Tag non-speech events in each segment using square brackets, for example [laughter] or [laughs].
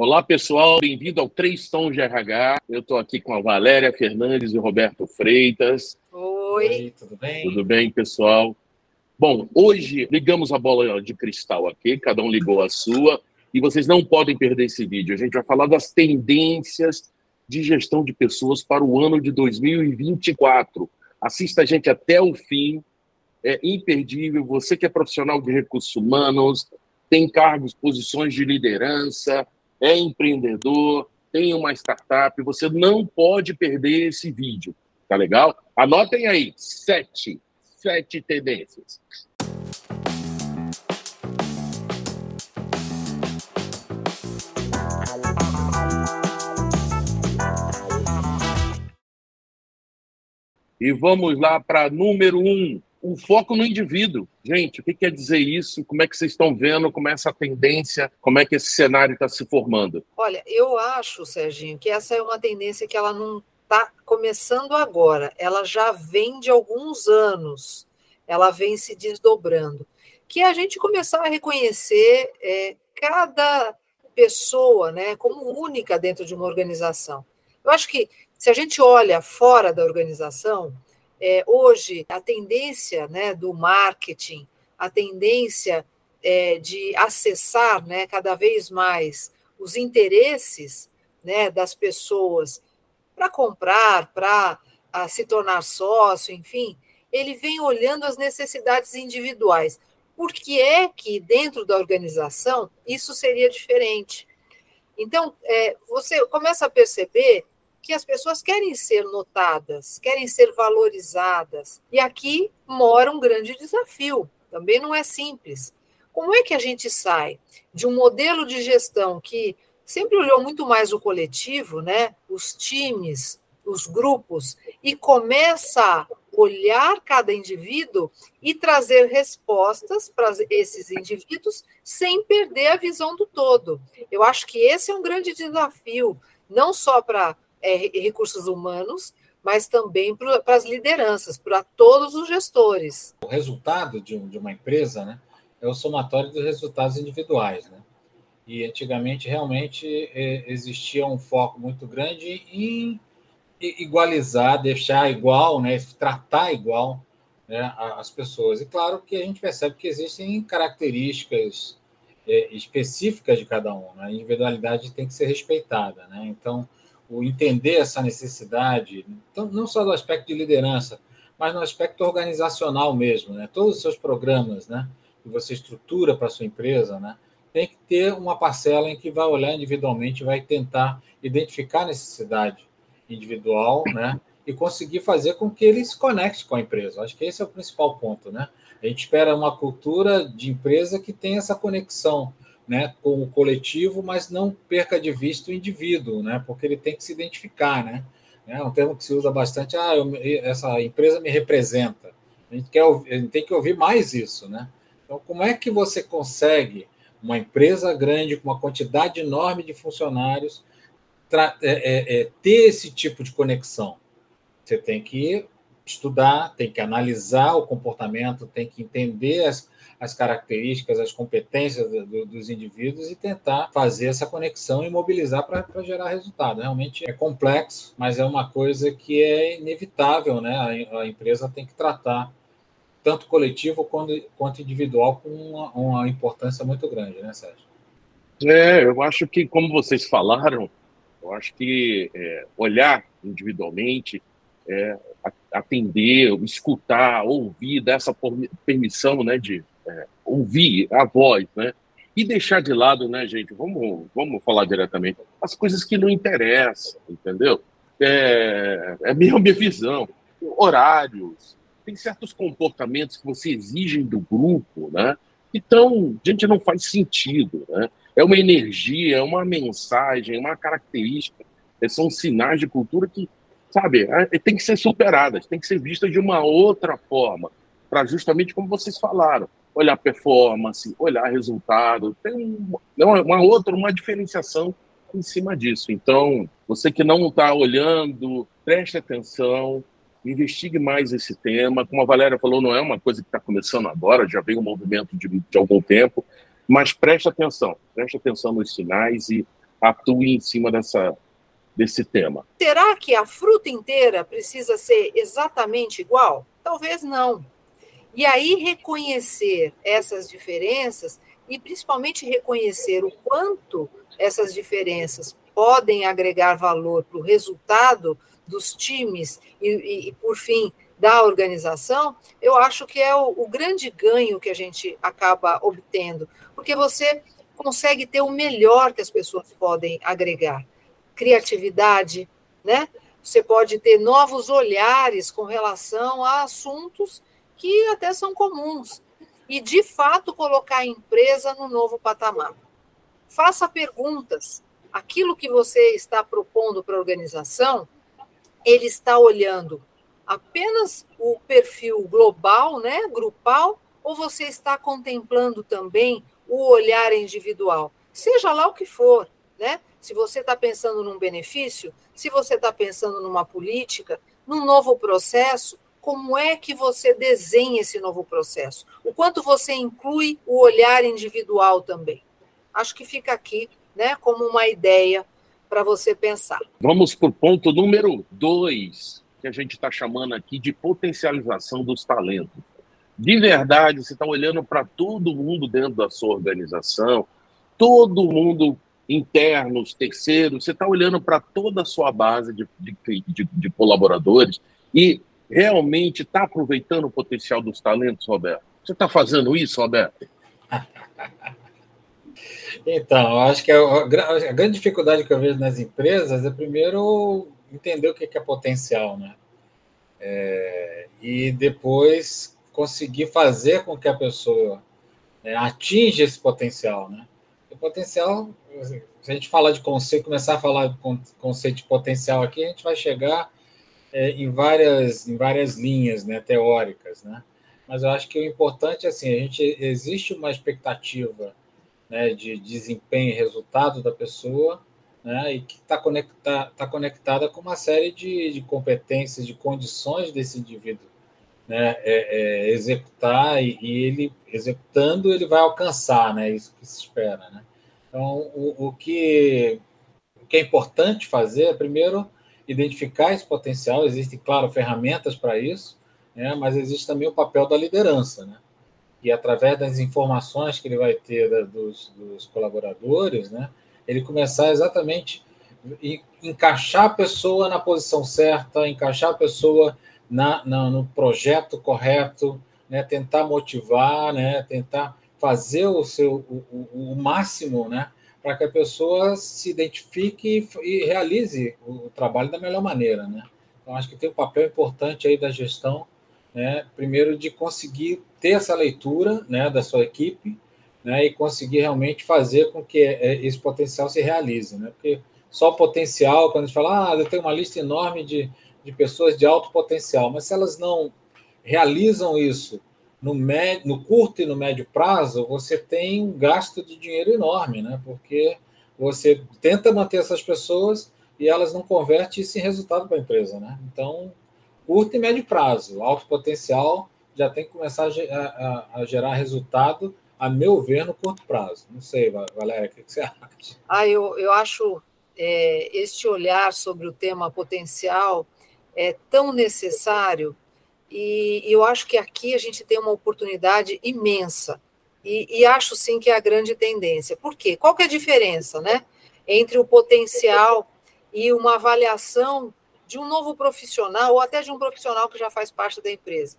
Olá, pessoal, bem-vindo ao Três Tons de RH. Eu estou aqui com a Valéria Fernandes e o Roberto Freitas. Oi. Oi, tudo bem? Tudo bem, pessoal? Bom, hoje ligamos a bola de cristal aqui, cada um ligou a sua, e vocês não podem perder esse vídeo. A gente vai falar das tendências de gestão de pessoas para o ano de 2024. Assista a gente até o fim, é imperdível. Você que é profissional de recursos humanos, tem cargos, posições de liderança, é empreendedor, tem uma startup, você não pode perder esse vídeo, tá legal? Anotem aí, sete, sete tendências. E vamos lá para número um, o foco no indivíduo. Gente, o que quer dizer isso? Como é que vocês estão vendo? Como é essa tendência? Como é que esse cenário está se formando? Olha, eu acho, Serginho, que essa é uma tendência que ela não está começando agora. Ela já vem de alguns anos. Ela vem se desdobrando. Que é a gente começar a reconhecer é, cada pessoa né, como única dentro de uma organização. Eu acho que se a gente olha fora da organização, é, hoje, a tendência né, do marketing, a tendência é, de acessar né, cada vez mais os interesses né, das pessoas para comprar, para se tornar sócio, enfim, ele vem olhando as necessidades individuais. Por que é que dentro da organização isso seria diferente? Então, é, você começa a perceber que as pessoas querem ser notadas, querem ser valorizadas. E aqui mora um grande desafio, também não é simples. Como é que a gente sai de um modelo de gestão que sempre olhou muito mais o coletivo, né, os times, os grupos, e começa a olhar cada indivíduo e trazer respostas para esses indivíduos sem perder a visão do todo. Eu acho que esse é um grande desafio, não só para é, recursos humanos, mas também para as lideranças, para todos os gestores. O resultado de, de, uma empresa né, é o somatório dos resultados individuais. Né? E antigamente realmente é, existia um foco muito grande em igualizar, deixar igual, né, tratar igual né, as pessoas. E claro que a gente percebe que existem características é, específicas de cada um. Né? A individualidade tem que ser respeitada. Né? Então, o entender essa necessidade, então, não só do aspecto de liderança, mas no aspecto organizacional mesmo, né? Todos os seus programas, né, que você estrutura para sua empresa, né, tem que ter uma parcela em que vai olhar individualmente, vai tentar identificar a necessidade individual, né, e conseguir fazer com que ele se conecte com a empresa. Acho que esse é o principal ponto, né? A gente espera uma cultura de empresa que tenha essa conexão né, com o coletivo, mas não perca de vista o indivíduo, né, porque ele tem que se identificar, né? É um termo que se usa bastante. Ah, eu, essa empresa me representa. A gente, quer, a gente tem que ouvir mais isso, né? Então, como é que você consegue uma empresa grande com uma quantidade enorme de funcionários é, é, é, ter esse tipo de conexão? Você tem que estudar, tem que analisar o comportamento, tem que entender as, as características, as competências do, dos indivíduos e tentar fazer essa conexão e mobilizar para gerar resultado. Realmente é complexo, mas é uma coisa que é inevitável, né? A, a empresa tem que tratar tanto coletivo quanto, quanto individual com uma, uma importância muito grande, né, Sérgio? É, eu acho que, como vocês falaram, eu acho que é, olhar individualmente, é, atender, escutar, ouvir, dar essa permissão né, de é, ouvir a voz, né? E deixar de lado, né, gente? Vamos, vamos falar diretamente. As coisas que não interessam, entendeu? É, é minha, minha visão. Horários, tem certos comportamentos que você exigem do grupo, né? Então, gente, não faz sentido, né? É uma energia, é uma mensagem, é uma característica, é, são sinais de cultura que, sabe, é, tem que ser superadas, tem que ser vistas de uma outra forma, para justamente como vocês falaram, olhar performance, olhar resultado, tem uma, uma outra, uma diferenciação em cima disso. Então, você que não está olhando, preste atenção, investigue mais esse tema. Como a Valéria falou, não é uma coisa que está começando agora, já vem um movimento de, de algum tempo, mas preste atenção, preste atenção nos sinais e atue em cima dessa, desse tema. Será que a fruta inteira precisa ser exatamente igual? Talvez não. E aí reconhecer essas diferenças e principalmente reconhecer o quanto essas diferenças podem agregar valor para o resultado dos times e, e, e, por fim, da organização, eu acho que é o, o grande ganho que a gente acaba obtendo, porque você consegue ter o melhor que as pessoas podem agregar. Criatividade, né? Você pode ter novos olhares com relação a assuntos que até são comuns. E, de fato, colocar a empresa no novo patamar. Faça perguntas. Aquilo que você está propondo para a organização, ele está olhando apenas o perfil global, né, grupal, ou você está contemplando também o olhar individual? Seja lá o que for, né? Se você está pensando num benefício, se você está pensando numa política, num novo processo, como é que você desenha esse novo processo? O quanto você inclui o olhar individual também? Acho que fica aqui, né, como uma ideia para você pensar. Vamos para o ponto número dois que a gente está chamando aqui de potencialização dos talentos. De verdade, você está olhando para todo mundo dentro da sua organização, todo mundo internos, terceiros, você está olhando para toda a sua base de, de, de, de colaboradores e realmente está aproveitando o potencial dos talentos, Roberto? Você está fazendo isso, Roberto? [laughs] Então, acho que a, a, grande dificuldade que eu vejo nas empresas é, primeiro, entender o que é potencial, né? É, e depois conseguir fazer com que a pessoa é, atinja esse potencial, né? O potencial, se a gente falar de conceito, começar a falar de conceito de potencial aqui, a gente vai chegar é, em várias em várias linhas, né, teóricas, né? Mas eu acho que o importante é assim, a gente existe uma expectativa, né, de desempenho e resultado da pessoa, né, e que está conecta, tá conectada com uma série de, de competências, de condições desse indivíduo né, é, é, executar e, e, ele executando ele vai alcançar, né, isso que se espera, né. Então o, o que o que é importante fazer é primeiro identificar esse potencial. Existem claro ferramentas para isso, né, mas existe também o papel da liderança, né, e através das informações que ele vai ter da, dos, dos colaboradores, né, ele começar exatamente encaixar a pessoa na posição certa, encaixar a pessoa na, na, no projeto correto, né? tentar motivar, né? tentar fazer o seu o, o, o máximo, né? Para que a pessoa se identifique e, e, realize o trabalho da melhor maneira, né? Então acho que tem um papel importante aí da gestão, né? Primeiro de conseguir ter essa leitura, né, da sua equipe, né, e conseguir realmente fazer com que é, esse potencial se realize, né? Porque só o potencial, quando a gente fala, ah, eu tenho uma lista enorme de, de pessoas de alto potencial, mas se elas não realizam isso no, médio, no curto e no médio prazo, você tem um gasto de dinheiro enorme, né? Porque você tenta manter essas pessoas e elas não convertem isso em resultado para a empresa, né? Então, curto e médio prazo, alto potencial já tem que começar a, a, a gerar resultado, a meu ver, no curto prazo. Não sei, Valéria, o que você [laughs] acha? Ah, eu, eu acho é, este olhar sobre o tema potencial é tão necessário e, eu acho que aqui a gente tem uma oportunidade imensa e, e acho sim que é a grande tendência. Por quê? Qual que é a diferença, né, entre o potencial e uma avaliação de um novo profissional ou até de um profissional que já faz parte da empresa?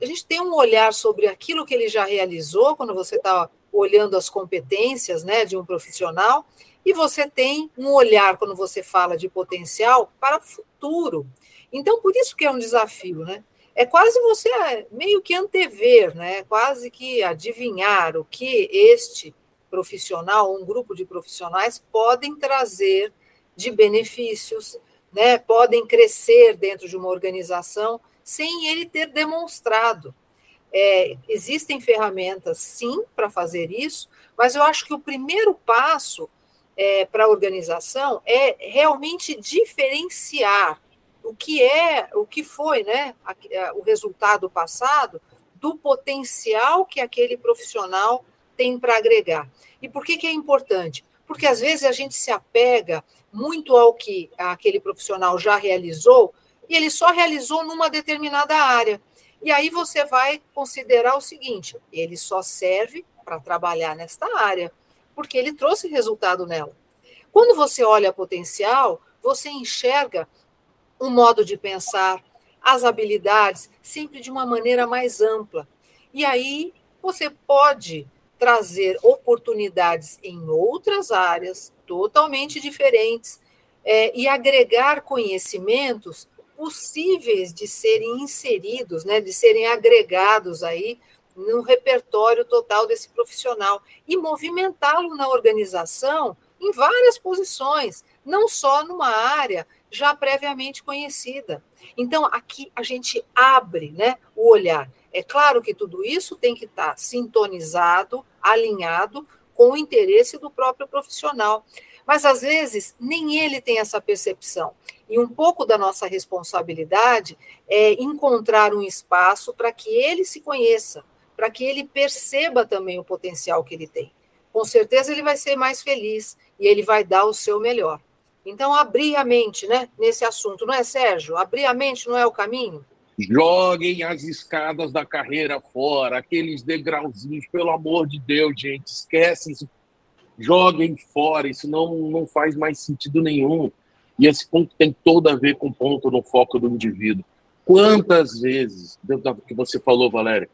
A gente tem um olhar sobre aquilo que ele já realizou quando você está olhando as competências, né, de um profissional e você tem um olhar, quando você fala de potencial, para o futuro. Então, por isso que é um desafio, né? É quase você é, meio que antever, né? quase que adivinhar o que este profissional, um grupo de profissionais, podem trazer de benefícios, né? podem crescer dentro de uma organização sem ele ter demonstrado. É, existem ferramentas, sim, para fazer isso, mas eu acho que o primeiro passo é, para a organização é realmente diferenciar o que é, o que foi, né, o resultado passado do potencial que aquele profissional tem para agregar. E por que, que é importante? porque às vezes a gente se apega muito ao que aquele profissional já realizou e ele só realizou numa determinada área. E aí você vai considerar o seguinte: ele só serve para trabalhar nesta área, porque ele trouxe resultado nela. Quando você olha potencial, você enxerga um modo de pensar, as habilidades, sempre de uma maneira mais ampla. E aí você pode trazer oportunidades em outras áreas totalmente diferentes é, e agregar conhecimentos possíveis de serem inseridos, né, de serem agregados aí no repertório total desse profissional e movimentá-lo na organização em várias posições, não só numa área já previamente conhecida. Então, aqui a gente abre né, o olhar. É claro que tudo isso tem que estar sintonizado, alinhado com o interesse do próprio profissional. Mas, às vezes, nem ele tem essa percepção. E um pouco da nossa responsabilidade é encontrar um espaço para que ele se conheça, para que ele perceba também o potencial que ele tem. Com certeza ele vai ser mais feliz e ele vai dar o seu melhor. Então, abrir a mente né, nesse assunto, não é, Sérgio? Abrir a mente não é o caminho? Joguem as escadas da carreira fora, aqueles degrauzinhos, pelo amor de Deus, gente, esquece isso. Joguem fora, isso não, não faz mais sentido nenhum. E esse ponto tem todo a ver com o ponto no foco do indivíduo. Quantas vezes, dentro do que você falou, Valéria,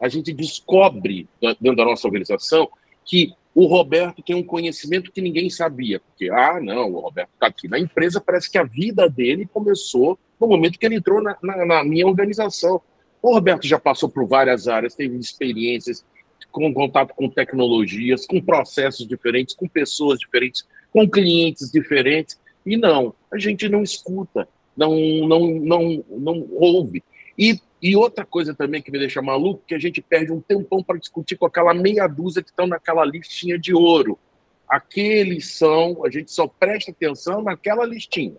a gente descobre dentro da nossa organização que o Roberto tem um conhecimento que ninguém sabia, porque, ah, não, o Roberto está aqui na empresa, parece que a vida dele começou no momento que ele entrou na, na, na minha organização. O Roberto já passou por várias áreas, teve experiências com contato com tecnologias, com processos diferentes, com pessoas diferentes, com clientes diferentes, e não, a gente não escuta, não, não, não, não ouve. E e outra coisa também que me deixa maluco, que a gente perde um tempão para discutir com aquela meia dúzia que estão naquela listinha de ouro. Aqueles são, a gente só presta atenção naquela listinha.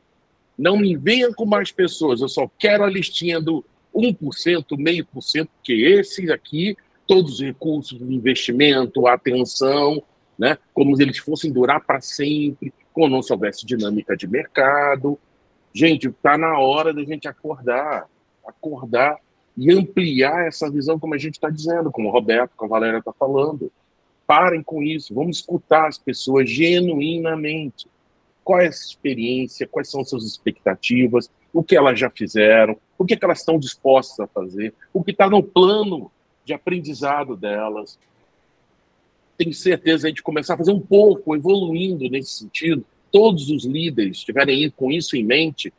Não me venha com mais pessoas, eu só quero a listinha do 1%, meio por cento, porque esses aqui, todos os recursos de investimento, atenção, né, como se eles fossem durar para sempre, como não soubesse dinâmica de mercado. Gente, está na hora da gente acordar, acordar e ampliar essa visão, como a gente está dizendo, como o Roberto, como a Valéria está falando. Parem com isso, vamos escutar as pessoas genuinamente. Qual é essa experiência, quais são suas expectativas, o que elas já fizeram, o que, é que elas estão dispostas a fazer, o que está no plano de aprendizado delas. Tenho certeza de começar a fazer um pouco, evoluindo nesse sentido. Todos os líderes estiverem com isso em mente,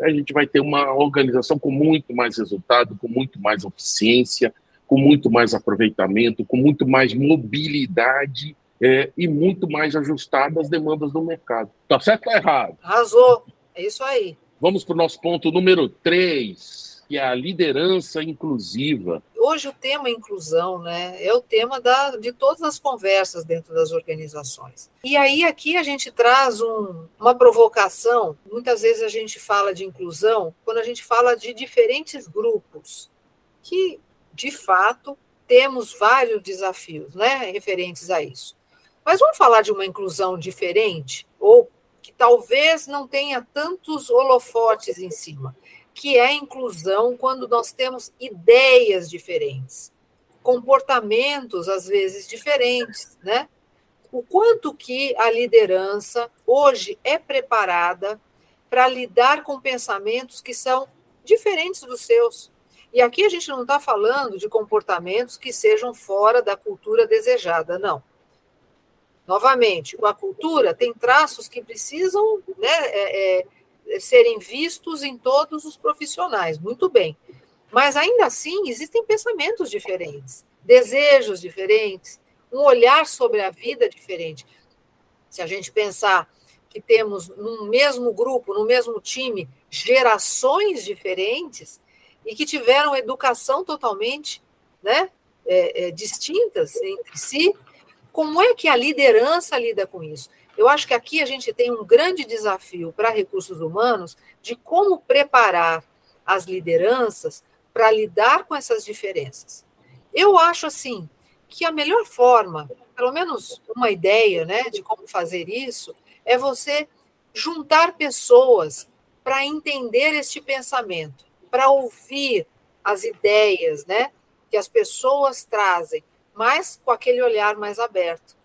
a gente vai ter uma organização com muito mais resultado, com muito mais eficiência, com muito mais aproveitamento, com muito mais mobilidade é, e muito mais ajustada às demandas do mercado. Tá certo ou tá errado? Arrasou. É isso aí. Vamos para o nosso ponto número 3 que é a liderança inclusiva. Hoje o tema inclusão, né, é o tema da, de todas as conversas dentro das organizações. E aí aqui a gente traz um, uma provocação. Muitas vezes a gente fala de inclusão quando a gente fala de diferentes grupos que, de fato, temos vários desafios, né, referentes a isso. Mas vamos falar de uma inclusão diferente ou que talvez não tenha tantos holofotes em cima que é inclusão quando nós temos ideias diferentes, comportamentos às vezes diferentes, né? O quanto que a liderança hoje é preparada para lidar com pensamentos que são diferentes dos seus. E aqui a gente não está falando de comportamentos que sejam fora da cultura desejada, não. Novamente, a cultura tem traços que precisam né, é, é, serem vistos em todos os profissionais, muito bem. Mas ainda assim, existem pensamentos diferentes, desejos diferentes, um olhar sobre a vida diferente. Se a gente pensar que temos no mesmo grupo, no mesmo time, gerações diferentes e que tiveram educação totalmente né, é, é, distintas entre si, como é que a liderança lida com isso? Eu acho que aqui a gente tem um grande desafio para recursos humanos de como preparar as lideranças para lidar com essas diferenças. Eu acho assim que a melhor forma pelo menos uma ideia né, de como fazer isso, é você juntar pessoas para entender este pensamento, para ouvir as ideias né, que as pessoas trazem, mas com aquele olhar mais aberto.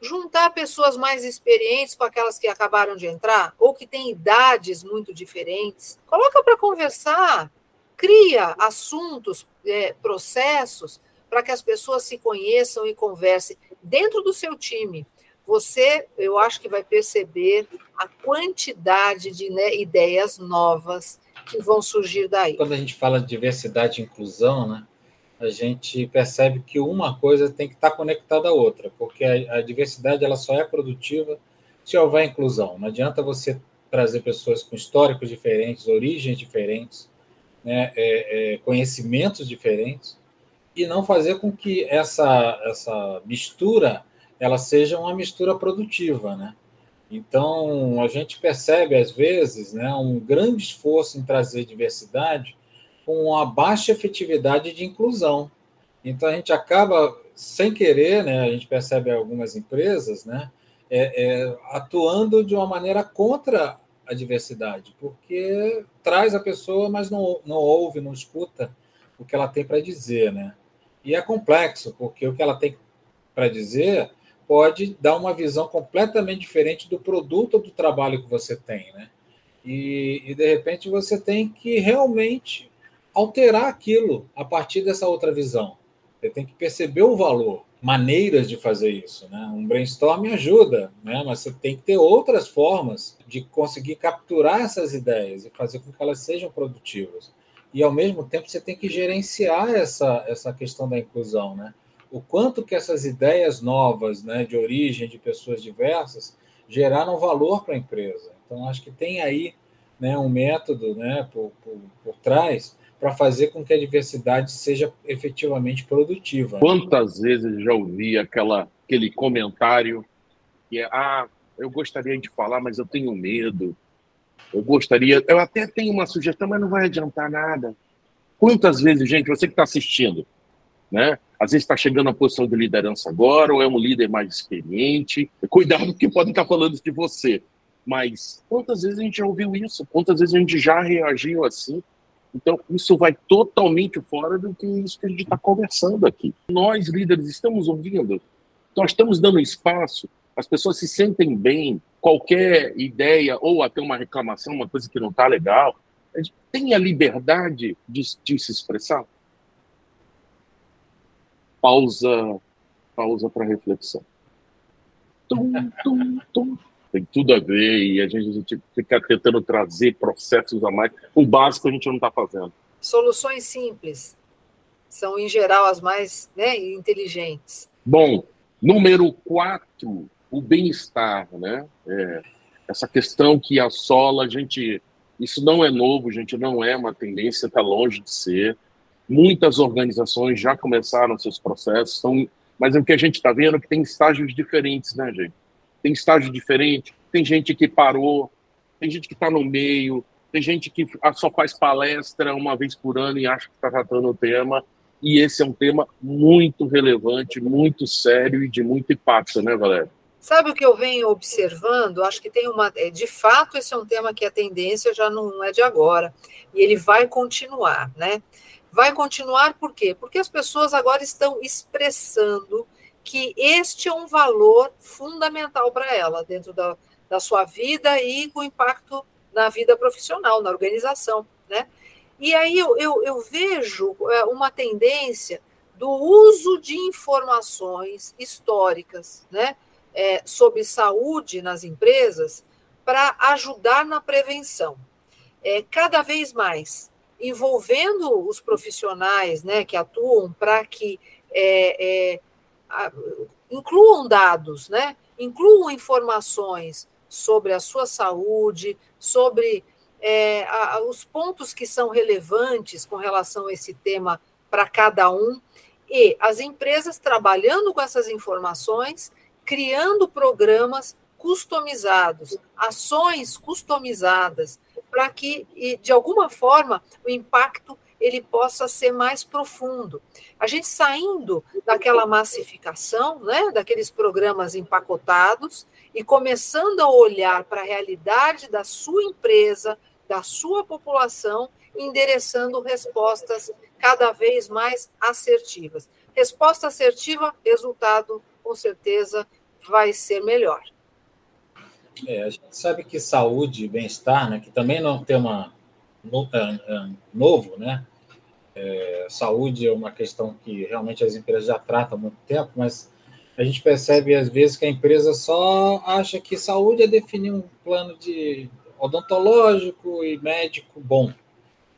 Juntar pessoas mais experientes com aquelas que acabaram de entrar, ou que têm idades muito diferentes, coloca para conversar, cria assuntos, é, processos, para que as pessoas se conheçam e conversem dentro do seu time. Você, eu acho que vai perceber a quantidade de né, ideias novas que vão surgir daí. Quando a gente fala de diversidade e inclusão, né, a gente percebe que uma coisa tem que estar conectada à outra, porque a, a diversidade ela só é produtiva se houver inclusão. Não adianta você trazer pessoas com históricos diferentes, origens diferentes, né, é, é, conhecimentos diferentes, e não fazer com que essa, essa mistura ela seja uma mistura produtiva, né? Então, a gente percebe, às vezes, né, um grande esforço em trazer diversidade com uma baixa efetividade de inclusão. Então, a gente acaba, sem querer, né, a gente percebe algumas empresas né, é, é, atuando de uma maneira contra a diversidade, porque traz a pessoa, mas não, não ouve, não escuta o que ela tem para dizer. Né? E é complexo, porque o que ela tem para dizer pode dar uma visão completamente diferente do produto ou do trabalho que você tem, né? E, e, de repente você tem que realmente alterar aquilo a partir dessa outra visão. Você tem que perceber o valor, maneiras de fazer isso, né? Um brainstorm ajuda, né? Mas você tem que ter outras formas de conseguir capturar essas ideias e fazer com que elas sejam produtivas. E ao mesmo tempo você tem que gerenciar essa essa questão da inclusão, né? o quanto que essas ideias novas, né, de origem de pessoas diversas, geraram valor para a empresa. Então, acho que tem aí né, um método né, por, por, por trás para fazer com que a diversidade seja efetivamente produtiva. Quantas vezes já ouvi aquela, aquele comentário que é, ah, eu gostaria de falar, mas eu tenho medo. Eu gostaria, eu até tenho uma sugestão, mas não vai adiantar nada. Quantas vezes, gente, você que está assistindo, né? Às vezes está chegando a posição de liderança agora, ou é um líder mais experiente. Cuidado, que podem estar tá falando de você. Mas quantas vezes a gente já ouviu isso? Quantas vezes a gente já reagiu assim? Então, isso vai totalmente fora do que isso que a gente está conversando aqui. Nós, líderes, estamos ouvindo, nós estamos dando espaço, as pessoas se sentem bem, qualquer ideia ou até uma reclamação, uma coisa que não está legal, a gente tem a liberdade de, de se expressar pausa, pausa para reflexão. Tum, tum, tum. Tem tudo a ver e a gente, a gente fica tentando trazer processos a mais. O básico a gente não está fazendo. Soluções simples são, em geral, as mais né, inteligentes. Bom, número quatro, o bem-estar, né? É, essa questão que assola a gente. Isso não é novo, gente, não é uma tendência, está longe de ser. Muitas organizações já começaram seus processos, são, mas o que a gente está vendo é que tem estágios diferentes, né, gente? Tem estágio diferente, tem gente que parou, tem gente que está no meio, tem gente que só faz palestra uma vez por ano e acha que está tratando o tema. E esse é um tema muito relevante, muito sério e de muito impacto, né, Valéria? Sabe o que eu venho observando? Acho que tem uma. É, de fato, esse é um tema que a tendência já não é de agora. E ele vai continuar, né? Vai continuar por quê? Porque as pessoas agora estão expressando que este é um valor fundamental para ela dentro da, da sua vida e com impacto na vida profissional, na organização, né? E aí eu, eu, eu vejo é, uma tendência do uso de informações históricas, né, é, sobre saúde nas empresas para ajudar na prevenção. É, cada vez mais envolvendo os profissionais né, que atuam para que é, é, incluam dados, né, incluam informações sobre a sua saúde, sobre é, a, os pontos que são relevantes com relação a esse tema para cada um, e as empresas trabalhando com essas informações, criando programas customizados, ações customizadas, para que, de alguma forma, o impacto ele possa ser mais profundo. A gente saindo daquela massificação, né, daqueles programas empacotados e começando a olhar para a realidade da sua empresa, da sua população, endereçando respostas cada vez mais assertivas. Resposta assertiva, resultado com certeza vai ser melhor. É, a gente sabe que saúde e bem-estar, né, que também não é um tema novo, né? É, saúde é uma questão que realmente as empresas já tratam há muito tempo, mas a gente percebe às vezes que a empresa só acha que saúde é definir um plano de odontológico e médico bom.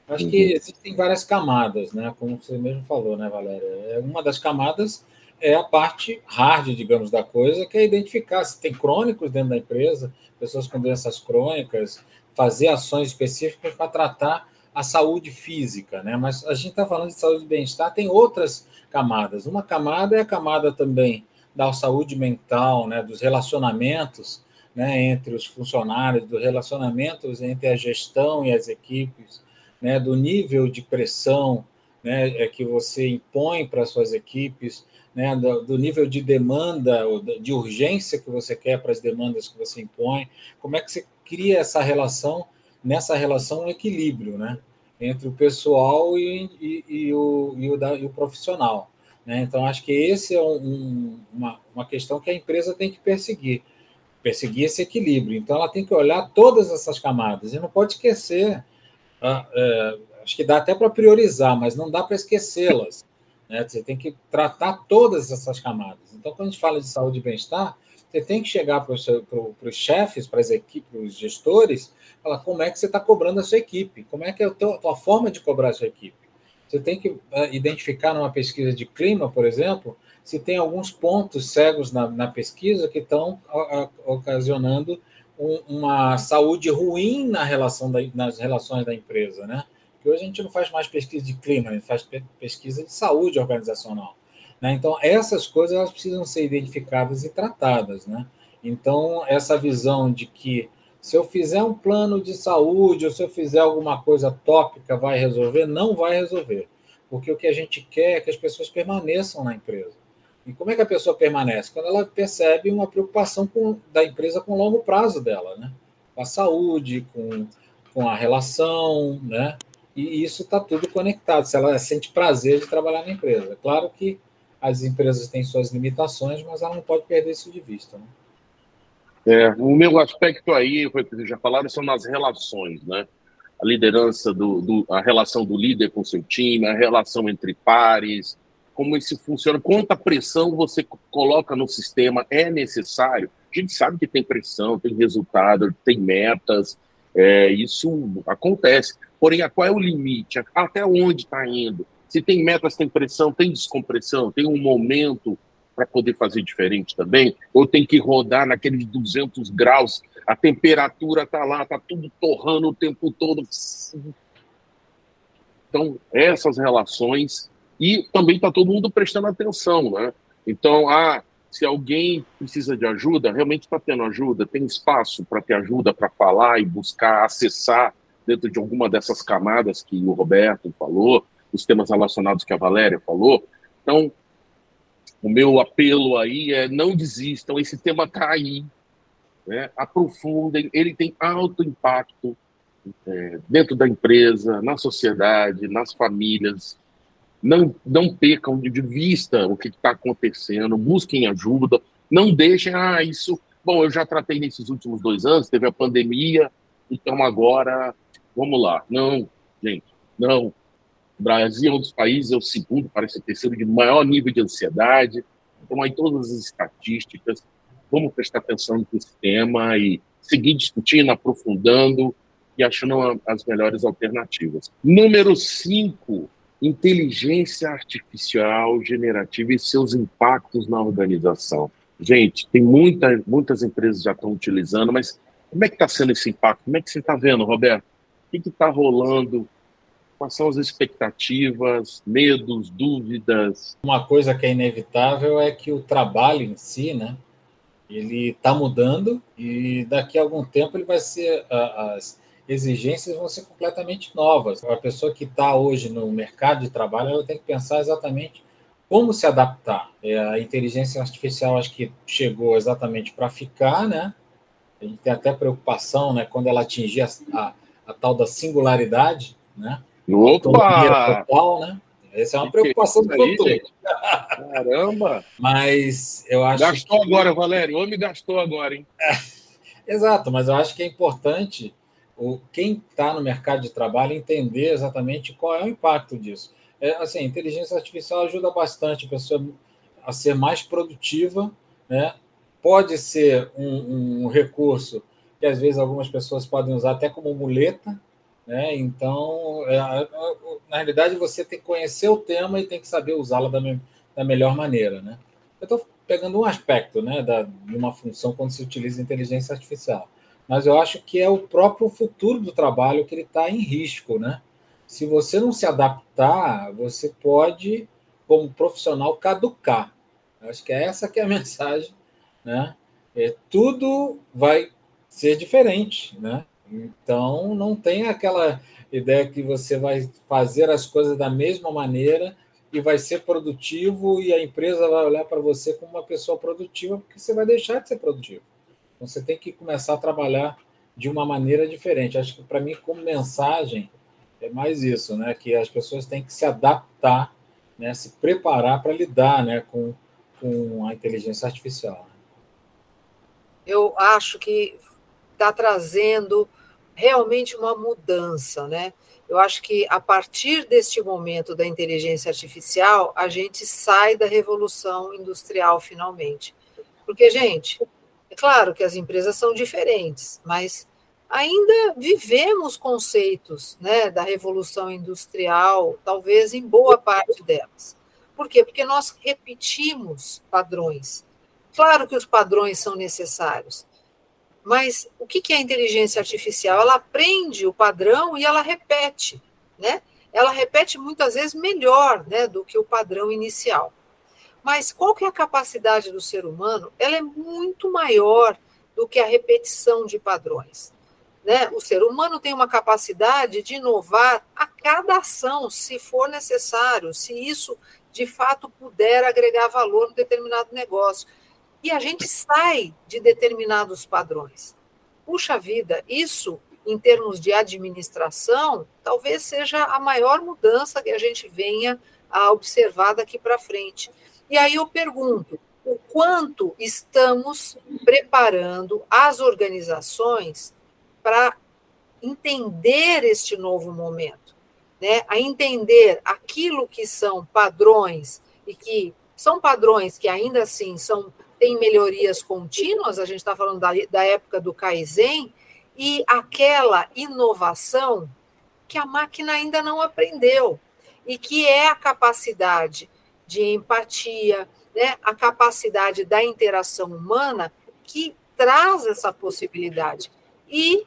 Acho uhum. que existem várias camadas, né? Como você mesmo falou, né, Valéria? É, uma das camadas é a parte hard, digamos, da coisa, que é identificar se tem crônicos dentro da empresa, pessoas com doenças crônicas, fazer ações específicas para tratar a saúde física, né? Mas a gente está falando de saúde e bem-estar, tem outras camadas. Uma camada é a camada também da saúde mental, né? Dos relacionamentos, né? Entre os funcionários, dos relacionamentos entre a gestão e as equipes, né? Do nível de pressão, né? É que você impõe para suas equipes, né, do, do, nível de demanda, de urgência que você quer para as demandas que você impõe, como é que você cria essa relação, nessa relação um equilíbrio, né, entre o pessoal e, e, e, o, e, o, da, e o profissional. Né? Então, acho que esse é um, uma, uma questão que a empresa tem que perseguir, perseguir esse equilíbrio. Então, ela tem que olhar todas essas camadas e não pode esquecer, ah, é, acho que dá até para priorizar, mas não dá para esquecê-las. Né? Você tem que tratar todas essas camadas. Então, quando a gente fala de saúde e bem-estar, você tem que chegar para os chefes, para as equipes, para os gestores, falar como é que você está cobrando a sua equipe, como é que é a tua, a tua forma de cobrar a sua equipe. Você tem que uh, identificar numa pesquisa de clima, por exemplo, se tem alguns pontos cegos na, na pesquisa que estão ocasionando um, uma saúde ruim na relação da, nas relações da empresa, né? Porque hoje a gente não faz mais pesquisa de clima, a gente faz pesquisa de saúde organizacional. Né? Então, essas coisas elas precisam ser identificadas e tratadas. Né? Então, essa visão de que se eu fizer um plano de saúde ou se eu fizer alguma coisa tópica vai resolver, não vai resolver. Porque o que a gente quer é que as pessoas permaneçam na empresa. E como é que a pessoa permanece? Quando ela percebe uma preocupação com, da empresa com o longo prazo dela, né? com a saúde, com, com a relação, né? e isso está tudo conectado, se ela sente prazer de trabalhar na empresa. Claro que as empresas têm suas limitações, mas ela não pode perder isso de vista. Né? É, o meu aspecto aí, foi que já falaram, são nas relações, né? A liderança, do, do, a relação do líder com seu time, a relação entre pares, como isso funciona, quanta pressão você coloca no sistema é necessário. A gente sabe que tem pressão, tem resultado, tem metas, é, isso acontece. Porém, qual é o limite? Até onde está indo? Se tem metas, tem pressão, tem descompressão, tem um momento para poder fazer diferente também? Ou tem que rodar naqueles 200 graus, a temperatura está lá, está tudo torrando o tempo todo. Então, essas relações. E também está todo mundo prestando atenção, né? Então, ah, se alguém precisa de ajuda, realmente está tendo ajuda, tem espaço para ter ajuda, para falar e buscar acessar dentro de alguma dessas camadas que o Roberto falou, os temas relacionados que a Valéria falou. Então, o meu apelo aí é não desistam, esse tema está aí, né? aprofundem, ele tem alto impacto é, dentro da empresa, na sociedade, nas famílias, não, não percam de vista o que está acontecendo, busquem ajuda, não deixem, ah, isso, bom, eu já tratei nesses últimos dois anos, teve a pandemia, então agora, vamos lá. Não, gente, não. O Brasil é um dos países, é o segundo, parece o terceiro, de maior nível de ansiedade. Então, aí todas as estatísticas, vamos prestar atenção nesse tema e seguir discutindo, aprofundando e achando as melhores alternativas. Número cinco, inteligência artificial generativa e seus impactos na organização. Gente, tem muita, muitas empresas já estão utilizando, mas como é que está sendo esse impacto? Como é que você está vendo, Roberto? O que está rolando? Quais são as expectativas, medos, dúvidas? Uma coisa que é inevitável é que o trabalho em si, né, ele está mudando e daqui a algum tempo ele vai ser as exigências vão ser completamente novas. A pessoa que está hoje no mercado de trabalho, ela tem que pensar exatamente como se adaptar. É, a inteligência artificial acho que chegou exatamente para ficar, né? A gente tem até preocupação, né? Quando ela atingir a, a, a tal da singularidade, né? Opa! Total, né? Essa é uma preocupação do futuro. Caramba! Mas eu acho Gastou que... agora, Valério. O homem gastou agora, hein? [laughs] Exato, mas eu acho que é importante o, quem está no mercado de trabalho entender exatamente qual é o impacto disso. É, assim, a inteligência artificial ajuda bastante a pessoa a ser mais produtiva, né? Pode ser um, um recurso que às vezes algumas pessoas podem usar até como muleta, né? Então, é, na realidade, você tem que conhecer o tema e tem que saber usá-la da, me, da melhor maneira, né? Eu estou pegando um aspecto, né, da, de uma função quando se utiliza inteligência artificial, mas eu acho que é o próprio futuro do trabalho que ele está em risco, né? Se você não se adaptar, você pode, como profissional, caducar. Acho que é essa que é a [laughs] mensagem, né? É, tudo vai ser diferente, né? Então, não tem aquela ideia que você vai fazer as coisas da mesma maneira e vai ser produtivo e a empresa vai olhar para você como uma pessoa produtiva, porque você vai deixar de ser produtivo. Então, você tem que começar a trabalhar de uma maneira diferente. Acho que, para mim, como mensagem, é mais isso, né? Que as pessoas têm que se adaptar, né? se preparar para lidar né? com, com a inteligência artificial. Eu acho que está trazendo realmente uma mudança, né? Eu acho que a partir deste momento da inteligência artificial, a gente sai da revolução industrial finalmente. Porque, gente, é claro que as empresas são diferentes, mas ainda vivemos conceitos né, da revolução industrial, talvez em boa parte delas. Por quê? Porque nós repetimos padrões. Claro que os padrões são necessários, mas o que é a inteligência artificial? Ela aprende o padrão e ela repete, né? Ela repete muitas vezes melhor né, do que o padrão inicial. Mas qual que é a capacidade do ser humano? Ela é muito maior do que a repetição de padrões. Né? O ser humano tem uma capacidade de inovar a cada ação, se for necessário, se isso de fato puder agregar valor em determinado negócio. E a gente sai de determinados padrões. Puxa vida, isso, em termos de administração, talvez seja a maior mudança que a gente venha a observar daqui para frente. E aí eu pergunto: o quanto estamos preparando as organizações para entender este novo momento, né? A entender aquilo que são padrões e que são padrões que ainda assim são têm melhorias contínuas, a gente está falando da, da época do Kaizen, e aquela inovação que a máquina ainda não aprendeu, e que é a capacidade de empatia, né, a capacidade da interação humana que traz essa possibilidade. E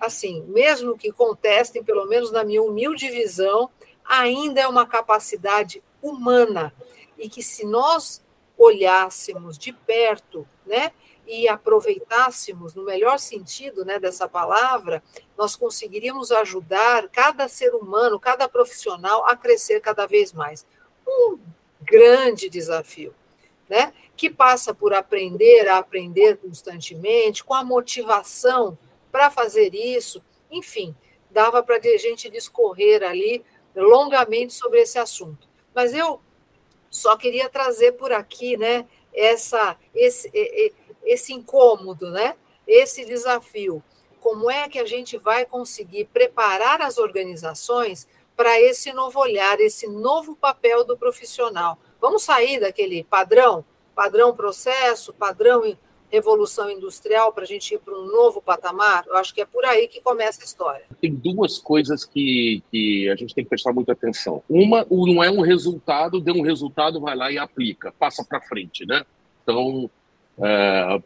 assim, mesmo que contestem, pelo menos na minha humilde visão, ainda é uma capacidade humana e que se nós olhássemos de perto, né, e aproveitássemos no melhor sentido, né, dessa palavra, nós conseguiríamos ajudar cada ser humano, cada profissional a crescer cada vez mais. Um grande desafio, né, que passa por aprender a aprender constantemente, com a motivação para fazer isso, enfim, dava para a gente discorrer ali longamente sobre esse assunto. Mas eu só queria trazer por aqui, né, essa, esse, esse incômodo, né, esse desafio. Como é que a gente vai conseguir preparar as organizações para esse novo olhar, esse novo papel do profissional? Vamos sair daquele padrão, padrão processo, padrão revolução industrial para a gente ir para um novo patamar? Eu acho que é por aí que começa a história. Tem duas coisas que, que a gente tem que prestar muita atenção. Uma, não é um resultado, deu um resultado, vai lá e aplica, passa para frente, né? Então, é,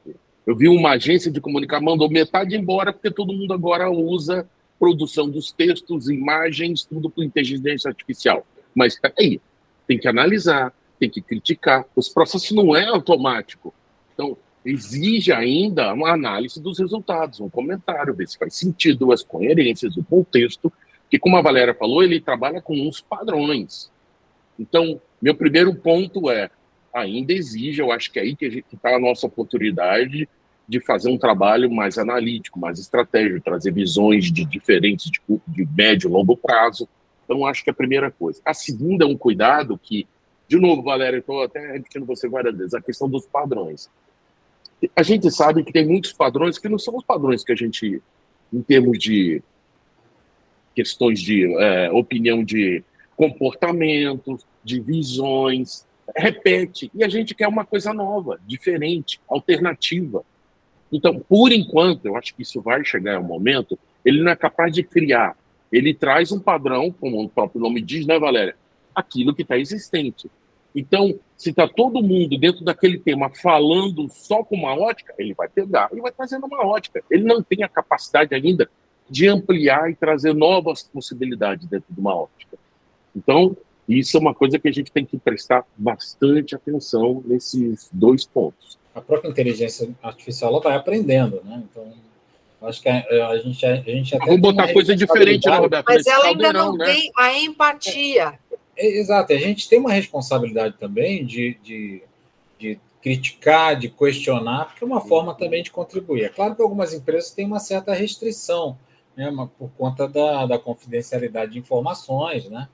eu vi uma agência de comunicação, mandou metade embora, porque todo mundo agora usa produção dos textos, imagens, tudo com inteligência artificial. Mas aí, tem que analisar, tem que criticar. Os processos não é automático. Então, exige ainda uma análise dos resultados, um comentário, ver se faz sentido, as coerências, o contexto, que, como a Valéria falou, ele trabalha com uns padrões. Então, meu primeiro ponto é, ainda exige, eu acho que é aí que está a nossa oportunidade de fazer um trabalho mais analítico, mais estratégico, trazer visões de diferentes de, de médio e longo prazo. Então, acho que é a primeira coisa. A segunda é um cuidado que, de novo, Valéria, estou até repetindo você várias vezes, a questão dos padrões. A gente sabe que tem muitos padrões que não são os padrões que a gente, em termos de questões de é, opinião de comportamentos, de visões, repete. E a gente quer uma coisa nova, diferente, alternativa. Então, por enquanto, eu acho que isso vai chegar um momento, ele não é capaz de criar. Ele traz um padrão, como o próprio nome diz, né, Valéria? Aquilo que está existente. Então, se está todo mundo dentro daquele tema falando só com uma ótica, ele vai pegar e vai trazendo uma ótica. Ele não tem a capacidade ainda de ampliar e trazer novas possibilidades dentro de uma ótica. Então, isso é uma coisa que a gente tem que prestar bastante atenção nesses dois pontos. A própria inteligência artificial ela vai aprendendo, né? Então, acho que a, a gente, a gente até. Vamos botar coisa diferente, né, Roberto? Mas ela ainda não né? tem a empatia. É, exato, a gente tem uma responsabilidade também de, de, de criticar, de questionar, porque é uma forma também de contribuir. É claro que algumas empresas têm uma certa restrição, né, por conta da, da confidencialidade de informações, né?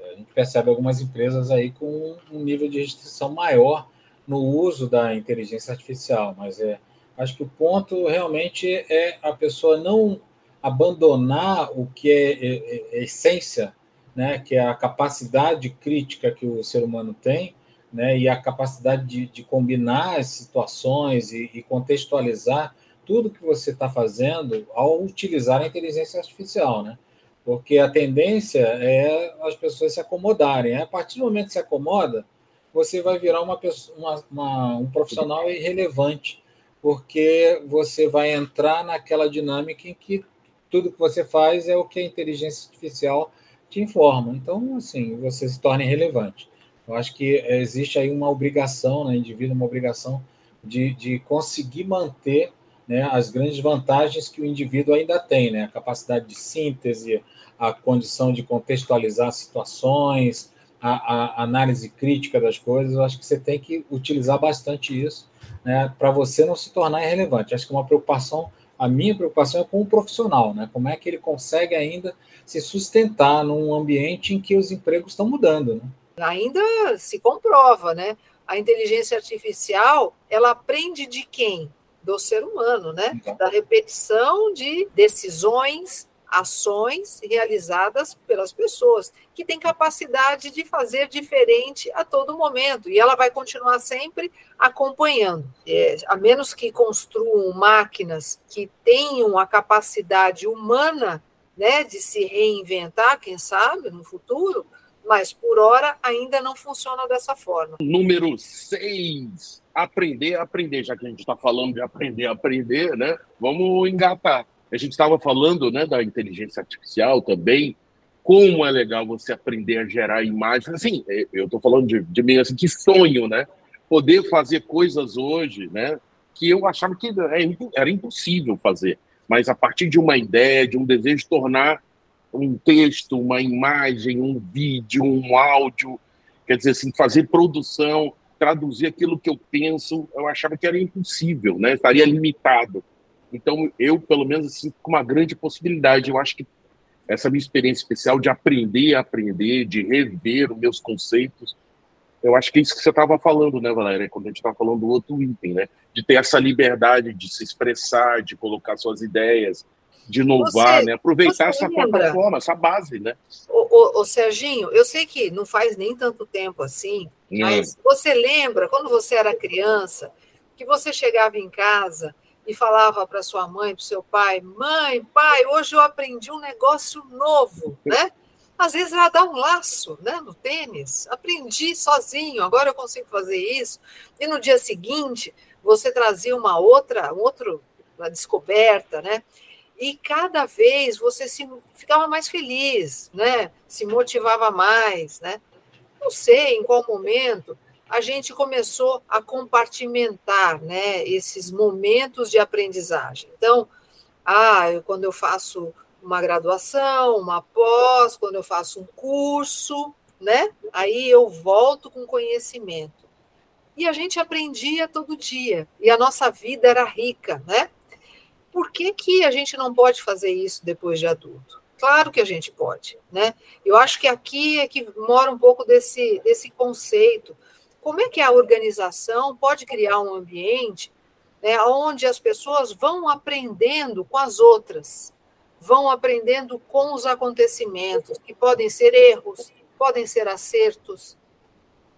A gente percebe algumas empresas aí com um nível de restrição maior no uso da inteligência artificial, mas é, acho que o ponto realmente é a pessoa não abandonar o que é, é, é essência né, que é a capacidade crítica que o ser humano tem, né, e a capacidade de, de combinar as situações e, e, contextualizar tudo que você está fazendo ao utilizar a inteligência artificial, né? Porque a tendência é as pessoas se acomodarem. A partir do momento que se acomoda, você vai virar uma, pessoa, uma, uma um profissional irrelevante, porque você vai entrar naquela dinâmica em que tudo que você faz é o que a inteligência artificial te informa. Então, assim, você se torna irrelevante. Eu acho que existe aí uma obrigação, né, indivíduo, uma obrigação de, de conseguir manter né, as grandes vantagens que o indivíduo ainda tem, né, a capacidade de síntese, a condição de contextualizar situações, a, a análise crítica das coisas. Eu acho que você tem que utilizar bastante isso né, para você não se tornar irrelevante. Acho que é uma preocupação a minha preocupação é com o profissional, né? Como é que ele consegue ainda se sustentar num ambiente em que os empregos estão mudando, né? Ainda se comprova, né? A inteligência artificial, ela aprende de quem? Do ser humano, né? Da repetição de decisões, ações realizadas pelas pessoas, que têm capacidade de fazer diferente a todo momento, e ela vai continuar sempre acompanhando. É, a menos que construam máquinas que tenham a capacidade humana né, de se reinventar, quem sabe, no futuro, mas por hora ainda não funciona dessa forma. Número 6. Aprender aprender, já que a gente está falando de aprender aprender, né? Vamos engatar. A gente estava falando né, da inteligência artificial também, como é legal você aprender a gerar imagens. Assim, é, eu estou falando de, de mim, assim, que sonho, né? Poder fazer coisas hoje, né? Que eu achava que era impossível fazer. Mas a partir de uma ideia, de um desejo de tornar um texto, uma imagem, um vídeo, um áudio, quer dizer assim, fazer produção, traduzir aquilo que eu penso, eu achava que era impossível, né? Estaria limitado. Então, eu, pelo menos, assim, com uma grande possibilidade. Eu acho que essa minha experiência especial de aprender a aprender, de rever os meus conceitos, eu acho que é isso que você estava falando, né, Valéria, quando a gente estava falando do outro item, né? De ter essa liberdade de se expressar, de colocar suas ideias, de inovar, você, né? Aproveitar essa lembra? plataforma, essa base, né? O, o, o, Serginho, eu sei que não faz nem tanto tempo assim, hum. mas você lembra, quando você era criança, que você chegava em casa e falava para sua mãe, para seu pai: Mãe, pai, hoje eu aprendi um negócio novo, né? Às vezes ela dá um laço né, no tênis. Aprendi sozinho, agora eu consigo fazer isso. E no dia seguinte, você trazia uma outra, um outro, uma descoberta, né? E cada vez você se, ficava mais feliz, né? Se motivava mais, né? Não sei em qual momento a gente começou a compartimentar né, esses momentos de aprendizagem. Então, ah, eu, quando eu faço uma graduação, uma pós, quando eu faço um curso, né? Aí eu volto com conhecimento. E a gente aprendia todo dia, e a nossa vida era rica, né? Por que, que a gente não pode fazer isso depois de adulto? Claro que a gente pode, né? Eu acho que aqui é que mora um pouco desse, desse conceito. Como é que a organização pode criar um ambiente né, onde as pessoas vão aprendendo com as outras, vão aprendendo com os acontecimentos, que podem ser erros, podem ser acertos,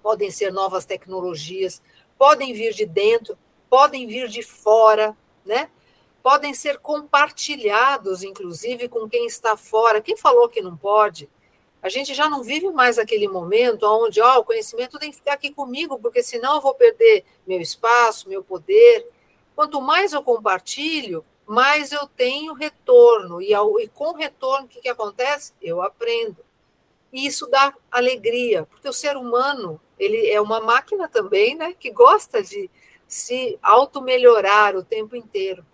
podem ser novas tecnologias, podem vir de dentro, podem vir de fora, né? Podem ser compartilhados, inclusive, com quem está fora. Quem falou que não pode? A gente já não vive mais aquele momento onde oh, o conhecimento tem que ficar aqui comigo, porque senão eu vou perder meu espaço, meu poder. Quanto mais eu compartilho, mais eu tenho retorno. E, ao, e com retorno, o que, que acontece? Eu aprendo. E isso dá alegria, porque o ser humano ele é uma máquina também, né, que gosta de se auto-melhorar o tempo inteiro.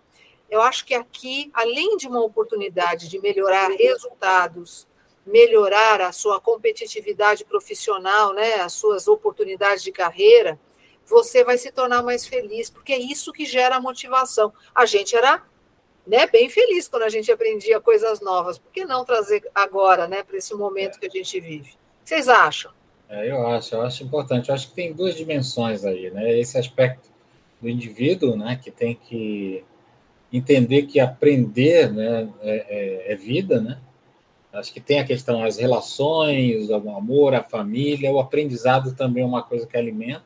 Eu acho que aqui, além de uma oportunidade de melhorar resultados, melhorar a sua competitividade profissional, né, as suas oportunidades de carreira, você vai se tornar mais feliz, porque é isso que gera motivação. A gente era né, bem feliz quando a gente aprendia coisas novas. Por que não trazer agora, né, para esse momento que a gente vive? O que vocês acham? É, eu acho, eu acho importante. Eu acho que tem duas dimensões aí, né? Esse aspecto do indivíduo, né, que tem que entender que aprender, né, é, é, é vida, né? Acho que tem a questão as relações, o amor, a família, o aprendizado também é uma coisa que alimenta,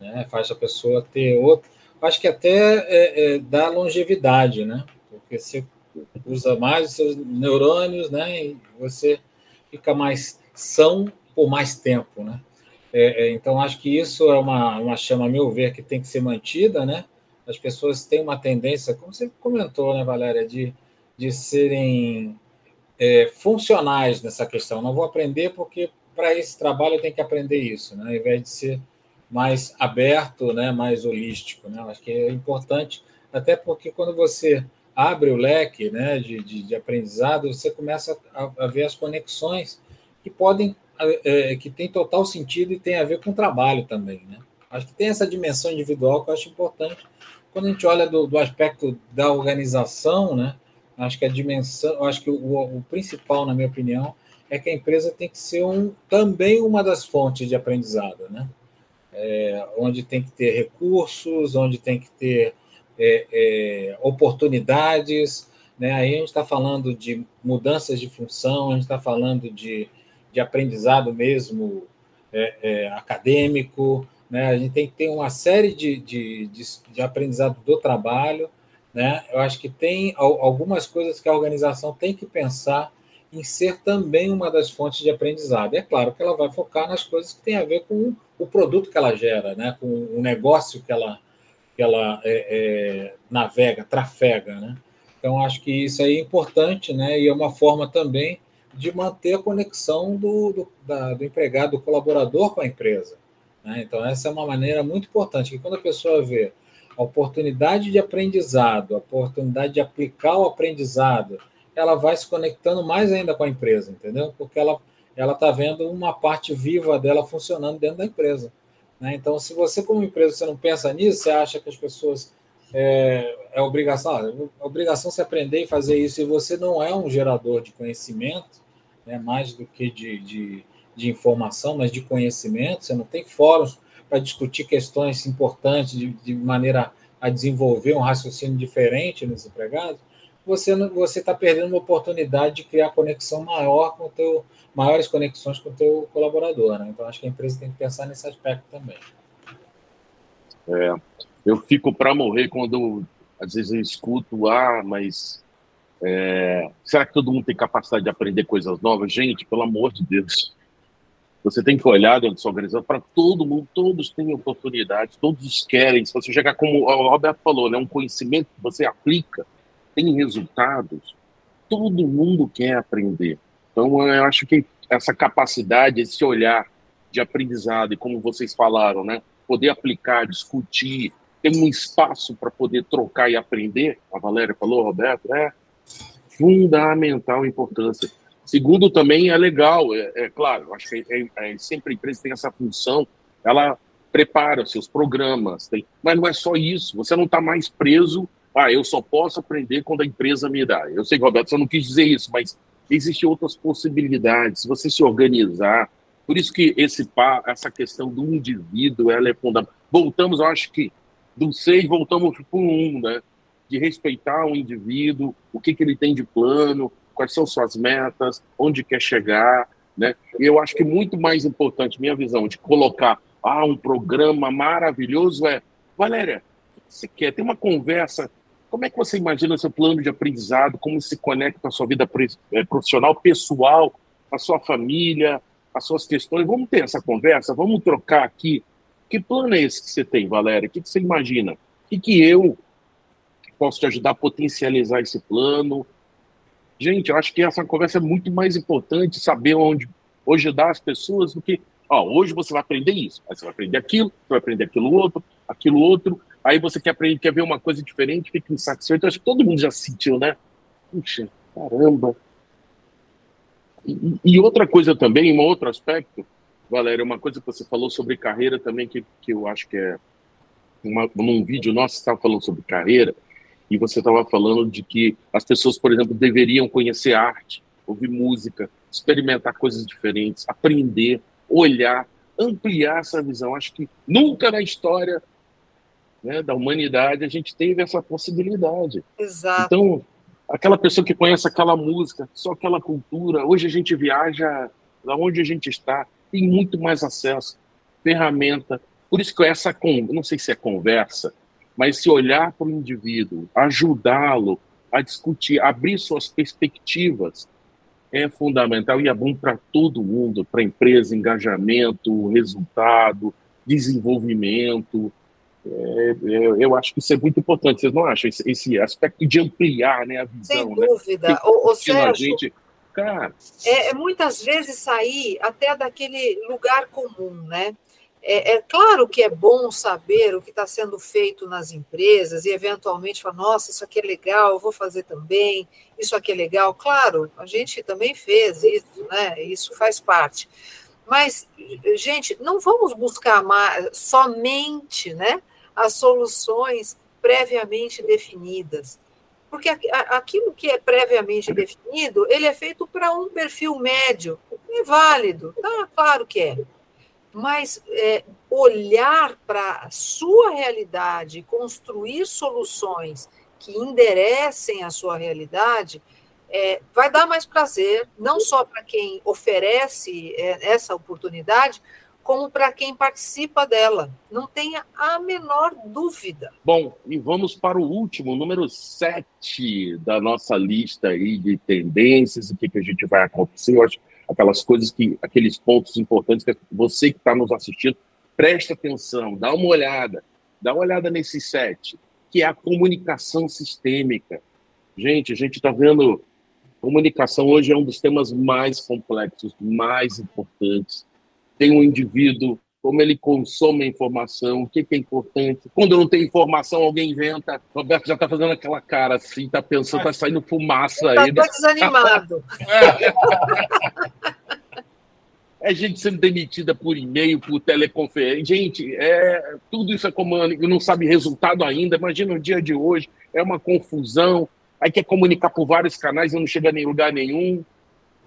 né? Faz a pessoa ter outro acho que até é, é, dá longevidade, né? Porque você usa mais os seus neurônios, né? E você fica mais são por mais tempo, né? É, é, então, acho que isso é uma, uma chama, a meu ver, que tem que ser mantida, né? As pessoas têm uma tendência, como você comentou, né, Valéria, de, de serem é, funcionais nessa questão. Não vou aprender porque para esse trabalho eu tenho que aprender isso, né? Ao invés de ser mais aberto, né, mais holístico. Né? Acho que é importante, até porque quando você abre o leque né, de, de, de aprendizado, você começa a, a, ver as conexões que podem, é, que tem total sentido e tem a ver com o trabalho também. Né? Acho que tem essa dimensão individual que eu acho importante. Quando a gente olha do, do aspecto da organização, né, acho que a dimensão, acho que o, o principal, na minha opinião, é que a empresa tem que ser um, também uma das fontes de aprendizado, né? é, onde tem que ter recursos, onde tem que ter é, é, oportunidades. Né? Aí a gente está falando de mudanças de função, a gente está falando de, de aprendizado mesmo é, é, acadêmico, né? a gente tem que ter uma série de, de, de, de aprendizado do trabalho. Né? Eu acho que tem algumas coisas que a organização tem que pensar em ser também uma das fontes de aprendizado. É claro que ela vai focar nas coisas que têm a ver com o produto que ela gera, né? com o negócio que ela, que ela é, é, navega, trafega. Né? Então, acho que isso aí é importante né? e é uma forma também de manter a conexão do, do, da, do empregado, do colaborador com a empresa. Né? Então, essa é uma maneira muito importante, que quando a pessoa vê a oportunidade de aprendizado, a oportunidade de aplicar o aprendizado, ela vai se conectando mais ainda com a empresa, entendeu? Porque ela ela está vendo uma parte viva dela funcionando dentro da empresa. Né? Então, se você, como empresa, você não pensa nisso, você acha que as pessoas é, é obrigação, é obrigação se aprender e fazer isso, e você não é um gerador de conhecimento, né, mais do que de, de, de informação, mas de conhecimento, você não tem fóruns para discutir questões importantes de, de maneira a desenvolver um raciocínio diferente nos empregados, você você está perdendo uma oportunidade de criar conexão maior com o teu maiores conexões com o teu colaborador, né? Então acho que a empresa tem que pensar nesse aspecto também. É, eu fico para morrer quando às vezes eu escuto ah, mas é, será que todo mundo tem capacidade de aprender coisas novas? Gente, pelo amor de Deus. Você tem que olhar dentro da sua organização para todo mundo, todos têm oportunidades, todos querem. Se você chegar, como o Roberto falou, né, um conhecimento que você aplica, tem resultados, todo mundo quer aprender. Então, eu acho que essa capacidade, esse olhar de aprendizado e como vocês falaram, né? Poder aplicar, discutir, ter um espaço para poder trocar e aprender. A Valéria falou, Roberto, é fundamental importância. Segundo, também é legal, é, é claro, acho que é, é, sempre a empresa tem essa função, ela prepara seus programas, tem, mas não é só isso, você não está mais preso, ah, eu só posso aprender quando a empresa me dá. Eu sei, Roberto, você não quis dizer isso, mas existem outras possibilidades, se você se organizar, por isso que esse essa questão do indivíduo, ela é fundamental. Voltamos, eu acho que do seis voltamos para o um, né? De respeitar o indivíduo, o que, que ele tem de plano, quais são suas metas, onde quer chegar, né? E eu acho que muito mais importante, minha visão, de colocar ah, um programa maravilhoso é, Valéria, você quer ter uma conversa, como é que você imagina seu plano de aprendizado, como se conecta a sua vida eh, profissional, pessoal, a sua família, as suas questões, vamos ter essa conversa, vamos trocar aqui. Que plano é esse que você tem, Valéria? O que, você imagina? O que, que eu posso te ajudar a potencializar esse plano? Gente, eu acho que essa conversa é muito mais importante, saber onde ajudar as pessoas do que, ó, hoje você vai aprender isso, aí você vai aprender aquilo, você vai aprender aquilo outro, aquilo outro, aí você quer aprender, quer ver uma coisa diferente, fica insatisfeito. Eu acho que todo mundo já sentiu, né? Puxa, caramba, e, e, outra coisa também, um outro aspecto, Valéria, uma coisa que você falou sobre carreira também, que, que eu acho que é. Uma, num vídeo nosso, você estava falando sobre carreira, e você estava falando de que as pessoas, por exemplo, deveriam conhecer arte, ouvir música, experimentar coisas diferentes, aprender, olhar, ampliar essa visão. Acho que nunca na história né, da humanidade a gente teve essa possibilidade. Exato. Então, aquela pessoa que conhece aquela música, só aquela cultura. Hoje a gente viaja da onde a gente está, tem muito mais acesso, ferramenta. Por isso que essa, não sei se é conversa, mas se olhar para o indivíduo, ajudá-lo a discutir, abrir suas perspectivas, é fundamental e é bom para todo mundo, para a empresa, engajamento, resultado, desenvolvimento, é, eu, é, eu, acho que isso é muito importante, vocês não acham? Esse, esse aspecto de ampliar né, a visão. Sem né? dúvida. Né? O, o Sérgio, gente, cara... é, é, muitas vezes sair até daquele lugar comum, né? É, é, claro que é bom saber o que está sendo feito nas empresas e, eventualmente, falar: nossa, isso aqui é legal, eu vou fazer também, isso aqui é legal. Claro, a gente também fez isso, né? Isso faz parte. Mas, gente, não vamos buscar mais, somente né, as soluções previamente definidas. Porque aquilo que é previamente definido, ele é feito para um perfil médio. É válido, tá? Claro que é. Mas é, olhar para a sua realidade construir soluções que enderecem a sua realidade é, vai dar mais prazer, não só para quem oferece é, essa oportunidade, como para quem participa dela. Não tenha a menor dúvida. Bom, e vamos para o último, número 7 da nossa lista aí de tendências, o que, que a gente vai acontecer. Eu acho aquelas coisas que, aqueles pontos importantes que você que está nos assistindo, preste atenção, dá uma olhada, dá uma olhada nesse sete, que é a comunicação sistêmica. Gente, a gente está vendo Comunicação hoje é um dos temas mais complexos, mais importantes. Tem um indivíduo, como ele consome a informação, o que, é importante. Quando não tem informação, alguém inventa. O Roberto já está fazendo aquela cara assim, está pensando, está saindo fumaça aí. Está desanimado. é gente sendo demitida por e-mail, por teleconferência. Gente, é, tudo isso é comando, não sabe resultado ainda. Imagina o dia de hoje, é uma confusão aí quer comunicar por vários canais e não chega em lugar nenhum.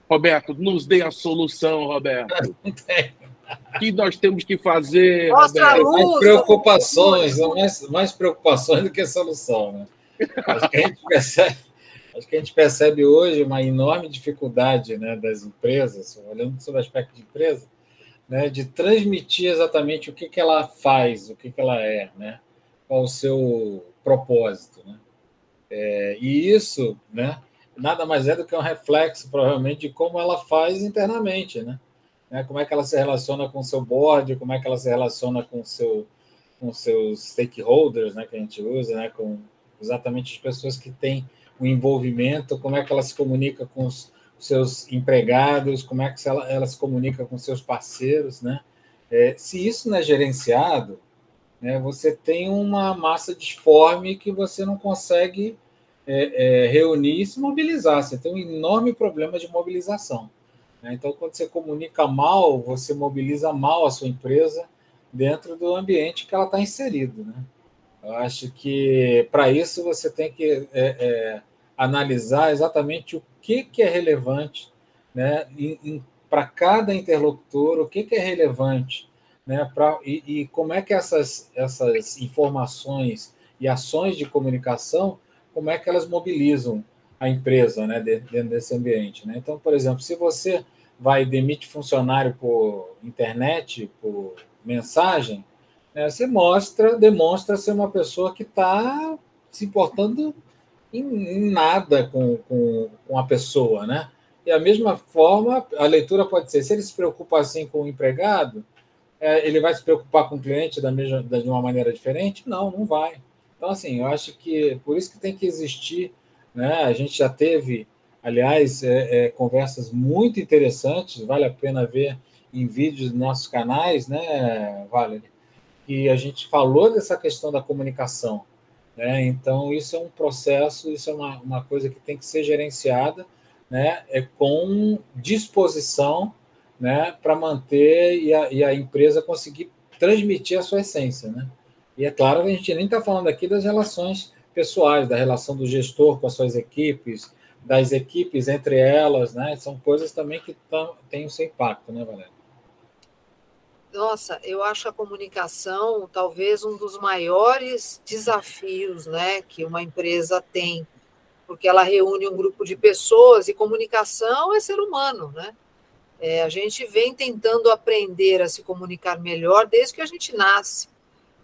Roberto, nos dê a solução, Roberto. [laughs] O que nós temos que fazer? Mostra Roberto? mais preocupações, mais, mais preocupações do que solução, né? Acho que a gente percebe, acho que a gente percebe hoje uma enorme dificuldade né, das empresas, olhando sobre o aspecto de empresa, né, de transmitir exatamente o que, que ela faz, o que, que ela é, né, qual o seu propósito. Né? É, e isso, né, nada mais é do que um reflexo, provavelmente, de como ela faz internamente, né? Né? Como é que ela se relaciona com o seu board, como é que ela se relaciona com seu com seus stakeholders, né, que a gente usa, né, com exatamente as pessoas que têm o envolvimento, como é que ela se comunica com os seus empregados, como é que ela, ela se comunica com seus parceiros, né? É, se isso não é gerenciado, né, você tem uma massa disforme que você não consegue é, é, reunir e se mobilizar. Você tem um enorme problema de mobilização. Né? Então, quando você comunica mal, você mobiliza mal a sua empresa dentro do ambiente que ela está inserido. Né? Eu acho que para isso você tem que é, é, analisar exatamente o que, que é relevante né, para cada interlocutor, o que, que é relevante né, pra, e, e como é que essas, essas informações e ações de comunicação, como é que elas mobilizam a empresa né, dentro desse ambiente. Né? Então, por exemplo, se você vai demite funcionário por internet, por mensagem, né, você mostra, demonstra ser uma pessoa que está se importando em, em nada com, com, com, a pessoa, né? E a mesma forma, a leitura pode ser, se ele se preocupa assim com o empregado, é, ele vai se preocupar com o cliente da mesma, de uma maneira diferente? Não, não vai. Então, assim, eu acho que por isso que tem que existir, né? A gente já teve Aliás, é, é, conversas muito interessantes, vale a pena ver em vídeos dos nossos canais, né, Valerie? E a gente falou dessa questão da comunicação. Né? Então, isso é um processo, isso é uma, uma coisa que tem que ser gerenciada né? é com disposição né? para manter e a, e a empresa conseguir transmitir a sua essência. Né? E é claro que a gente nem está falando aqui das relações pessoais, da relação do gestor com as suas equipes, das equipes entre elas, né? São coisas também que têm o seu impacto, né, Valéria? Nossa, eu acho a comunicação talvez um dos maiores desafios, né, que uma empresa tem, porque ela reúne um grupo de pessoas e comunicação é ser humano, né? É, a gente vem tentando aprender a se comunicar melhor desde que a gente nasce.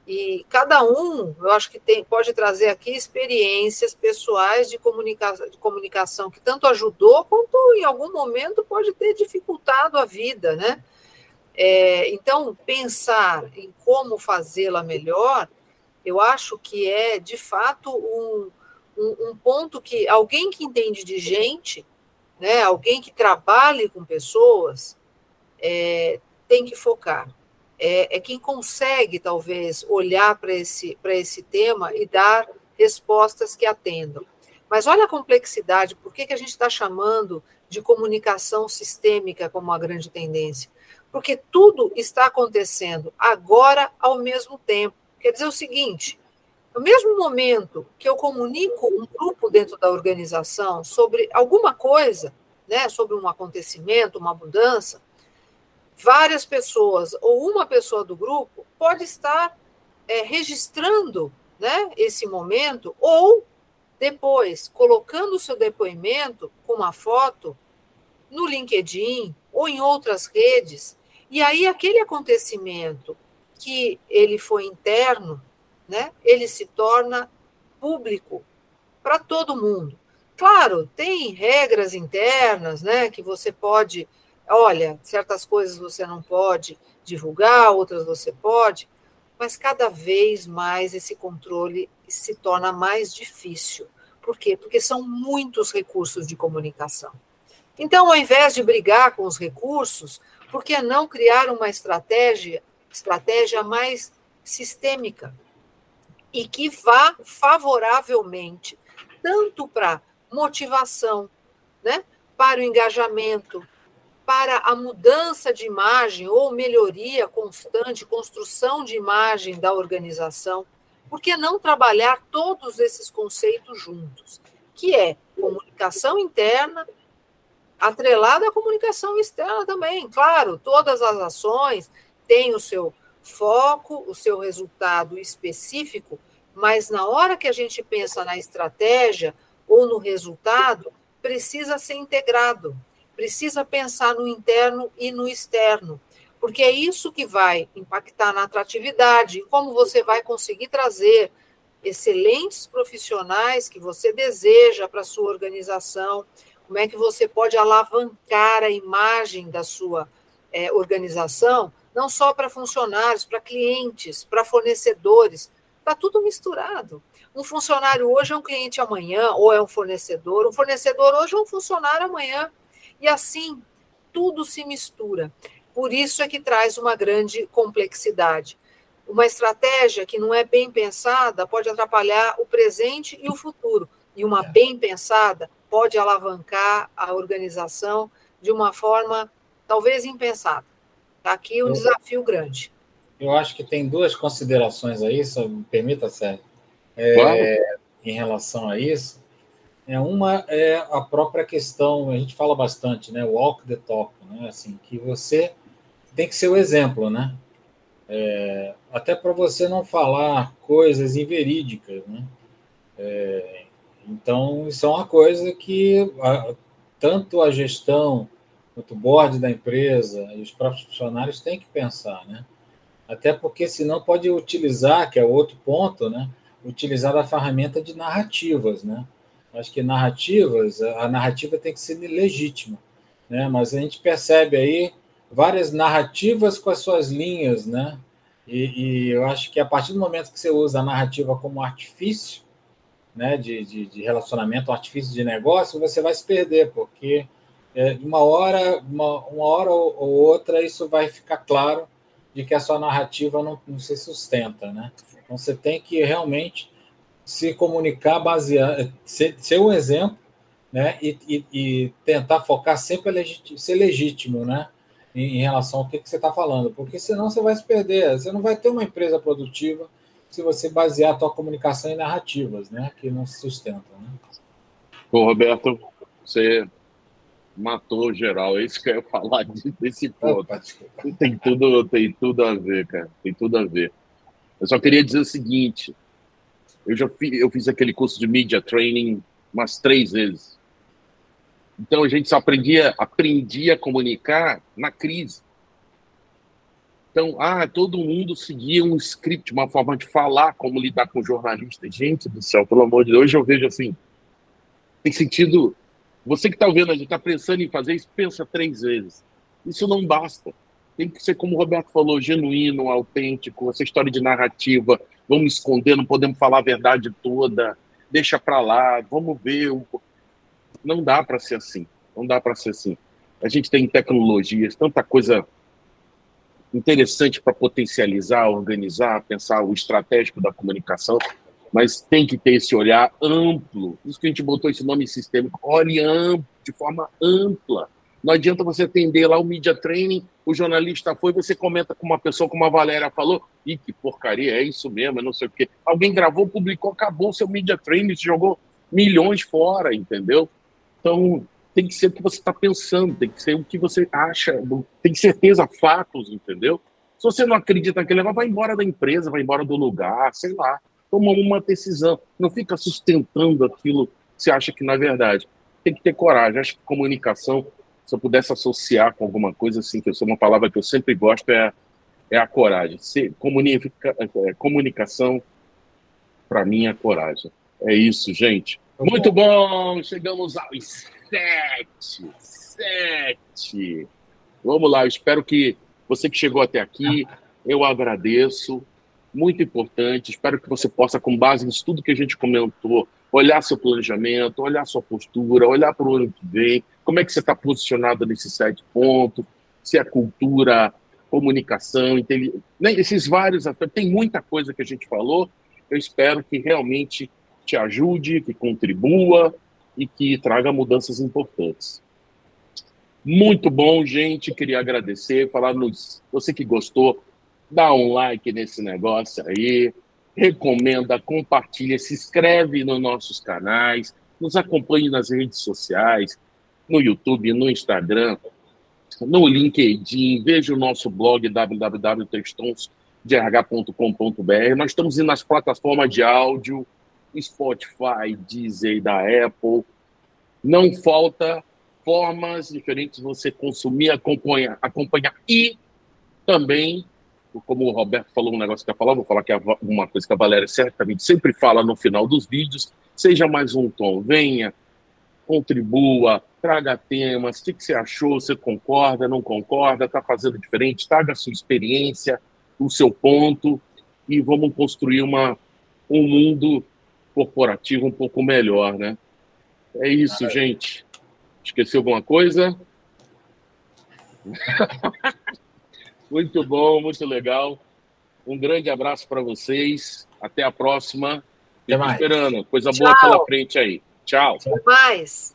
E cada um, eu acho que tem, pode trazer aqui experiências pessoais de, comunica de comunicação que tanto ajudou, quanto em algum momento pode ter dificultado a vida, né? É, então, pensar em como fazê-la melhor, eu acho que é, de fato, um, um, um ponto que alguém que entende de gente, né, alguém que trabalhe com pessoas, é, tem que focar é, é quem consegue, talvez, olhar para esse, esse tema e dar respostas que atendam. Mas olha a complexidade, por que, que a gente está chamando de comunicação sistêmica como uma grande tendência? Porque tudo está acontecendo agora ao mesmo tempo. Quer dizer o seguinte: no mesmo momento que eu comunico um grupo dentro da organização sobre alguma coisa, né, sobre um acontecimento, uma mudança, várias pessoas ou uma pessoa do grupo pode estar é, registrando né, esse momento ou depois colocando o seu depoimento com uma foto no LinkedIn ou em outras redes. E aí aquele acontecimento que ele foi interno, né, ele se torna público para todo mundo. Claro, tem regras internas, né, que você pode olha, certas coisas você não pode divulgar, outras você pode, mas cada vez mais esse controle se torna mais difícil. Por quê? Porque são muitos recursos de comunicação. Então, ao invés de brigar com os recursos, por que não criar uma estratégia, estratégia mais sistêmica e que vá favoravelmente tanto para motivação, né, para o engajamento, para a mudança de imagem ou melhoria constante, construção de imagem da organização, por que não trabalhar todos esses conceitos juntos? Que é comunicação interna, atrelada à comunicação externa também. Claro, todas as ações têm o seu foco, o seu resultado específico, mas na hora que a gente pensa na estratégia ou no resultado, precisa ser integrado precisa pensar no interno e no externo, porque é isso que vai impactar na atratividade, como você vai conseguir trazer excelentes profissionais que você deseja para a sua organização, como é que você pode alavancar a imagem da sua é, organização, não só para funcionários, para clientes, para fornecedores, está tudo misturado. Um funcionário hoje é um cliente amanhã, ou é um fornecedor, um fornecedor hoje é um funcionário amanhã. E assim, tudo se mistura. Por isso é que traz uma grande complexidade. Uma estratégia que não é bem pensada pode atrapalhar o presente e o futuro, e uma é. bem pensada pode alavancar a organização de uma forma talvez impensada. Está aqui um desafio grande. Eu acho que tem duas considerações aí, se me permita, Sérgio, é, em relação a isso. É, uma é a própria questão, a gente fala bastante, né? Walk the talk, né? Assim, que você tem que ser o exemplo, né? É, até para você não falar coisas inverídicas, né? É, então, isso é uma coisa que a, tanto a gestão quanto o board da empresa e os próprios funcionários têm que pensar, né? Até porque senão pode utilizar, que é outro ponto, né? Utilizar a ferramenta de narrativas, né? Acho que narrativas, a narrativa tem que ser legítima, né? Mas a gente percebe aí várias narrativas com as suas linhas, né? E, e, eu acho que a partir do momento que você usa a narrativa como artifício, né, de, de, de relacionamento, um artifício de negócio, você vai se perder, porque é, uma hora, uma, uma hora ou, ou, outra, isso vai ficar claro de que a sua narrativa não, não se sustenta, né? Então você tem que realmente se comunicar baseado, ser, ser um exemplo, né? E, e, e tentar focar sempre legítimo, ser legítimo, né? em, em relação ao que, que você está falando, porque senão você vai se perder, você não vai ter uma empresa produtiva se você basear a tua comunicação em narrativas, né, que não se sustentam. Né? Bom, Roberto, você matou geral, é isso que eu ia falar desse ponto. tem tudo, tem tudo a ver, cara, tem tudo a ver. Eu só queria dizer o seguinte, eu já fiz, eu fiz aquele curso de media training umas três vezes. Então a gente só aprendia, aprendia a comunicar na crise. Então, ah, todo mundo seguia um script, uma forma de falar, como lidar com jornalistas. Gente do céu, pelo amor de Deus, hoje eu vejo assim, tem sentido. Você que está ouvindo, a gente está pensando em fazer isso, pensa três vezes. Isso não basta. Tem que ser, como o Roberto falou, genuíno, autêntico, essa história de narrativa. Vamos esconder, não podemos falar a verdade toda. Deixa para lá, vamos ver não dá para ser assim. Não dá para ser assim. A gente tem tecnologias, tanta coisa interessante para potencializar, organizar, pensar o estratégico da comunicação, mas tem que ter esse olhar amplo. Isso que a gente botou esse nome sistêmico, olhe amplo, de forma ampla. Não adianta você atender lá o media training, o jornalista foi, você comenta com uma pessoa, como a Valéria falou, e que porcaria, é isso mesmo, é não sei o quê. Alguém gravou, publicou, acabou o seu media training, jogou milhões fora, entendeu? Então, tem que ser o que você está pensando, tem que ser o que você acha, tem certeza, fatos, entendeu? Se você não acredita naquele negócio, vai embora da empresa, vai embora do lugar, sei lá. Toma uma decisão. Não fica sustentando aquilo que você acha que não é verdade. Tem que ter coragem. Acho que comunicação, se eu pudesse associar com alguma coisa assim, que eu sou uma palavra que eu sempre gosto, é, é a coragem. Se, comunica, é, comunicação, para mim, é coragem. É isso, gente. Muito bom, chegamos aos sete. Sete. Vamos lá, eu espero que você que chegou até aqui, eu agradeço. Muito importante. Espero que você possa, com base nisso tudo que a gente comentou, olhar seu planejamento, olhar sua postura, olhar para o ano que vem, como é que você está posicionado nesses sete pontos, se é cultura, comunicação, né? esses vários, tem muita coisa que a gente falou. Eu espero que realmente te ajude, que contribua e que traga mudanças importantes. Muito bom, gente. Queria agradecer, falar. Você que gostou, dá um like nesse negócio aí, recomenda, compartilha, se inscreve nos nossos canais, nos acompanhe nas redes sociais, no YouTube, no Instagram, no LinkedIn, veja o nosso blog www.textonsdrh.com.br. Nós estamos indo nas plataformas de áudio, Spotify, Deezer da Apple. Não falta formas diferentes de você consumir, acompanhar, acompanhar e também, como o Roberto falou um negócio que eu falar, vou falar que é uma coisa que a Valéria certamente sempre fala no final dos vídeos, seja mais um tom, venha, contribua, traga temas, o que, que você achou, você concorda, não concorda, está fazendo diferente, traga a sua experiência, o seu ponto e vamos construir uma, um mundo corporativo um pouco melhor, né? É isso, gente. Esqueci alguma coisa? [laughs] Muito bom, muito legal. Um grande abraço para vocês. Até a próxima. Fico esperando. Coisa Tchau. boa pela frente aí. Tchau. Até mais.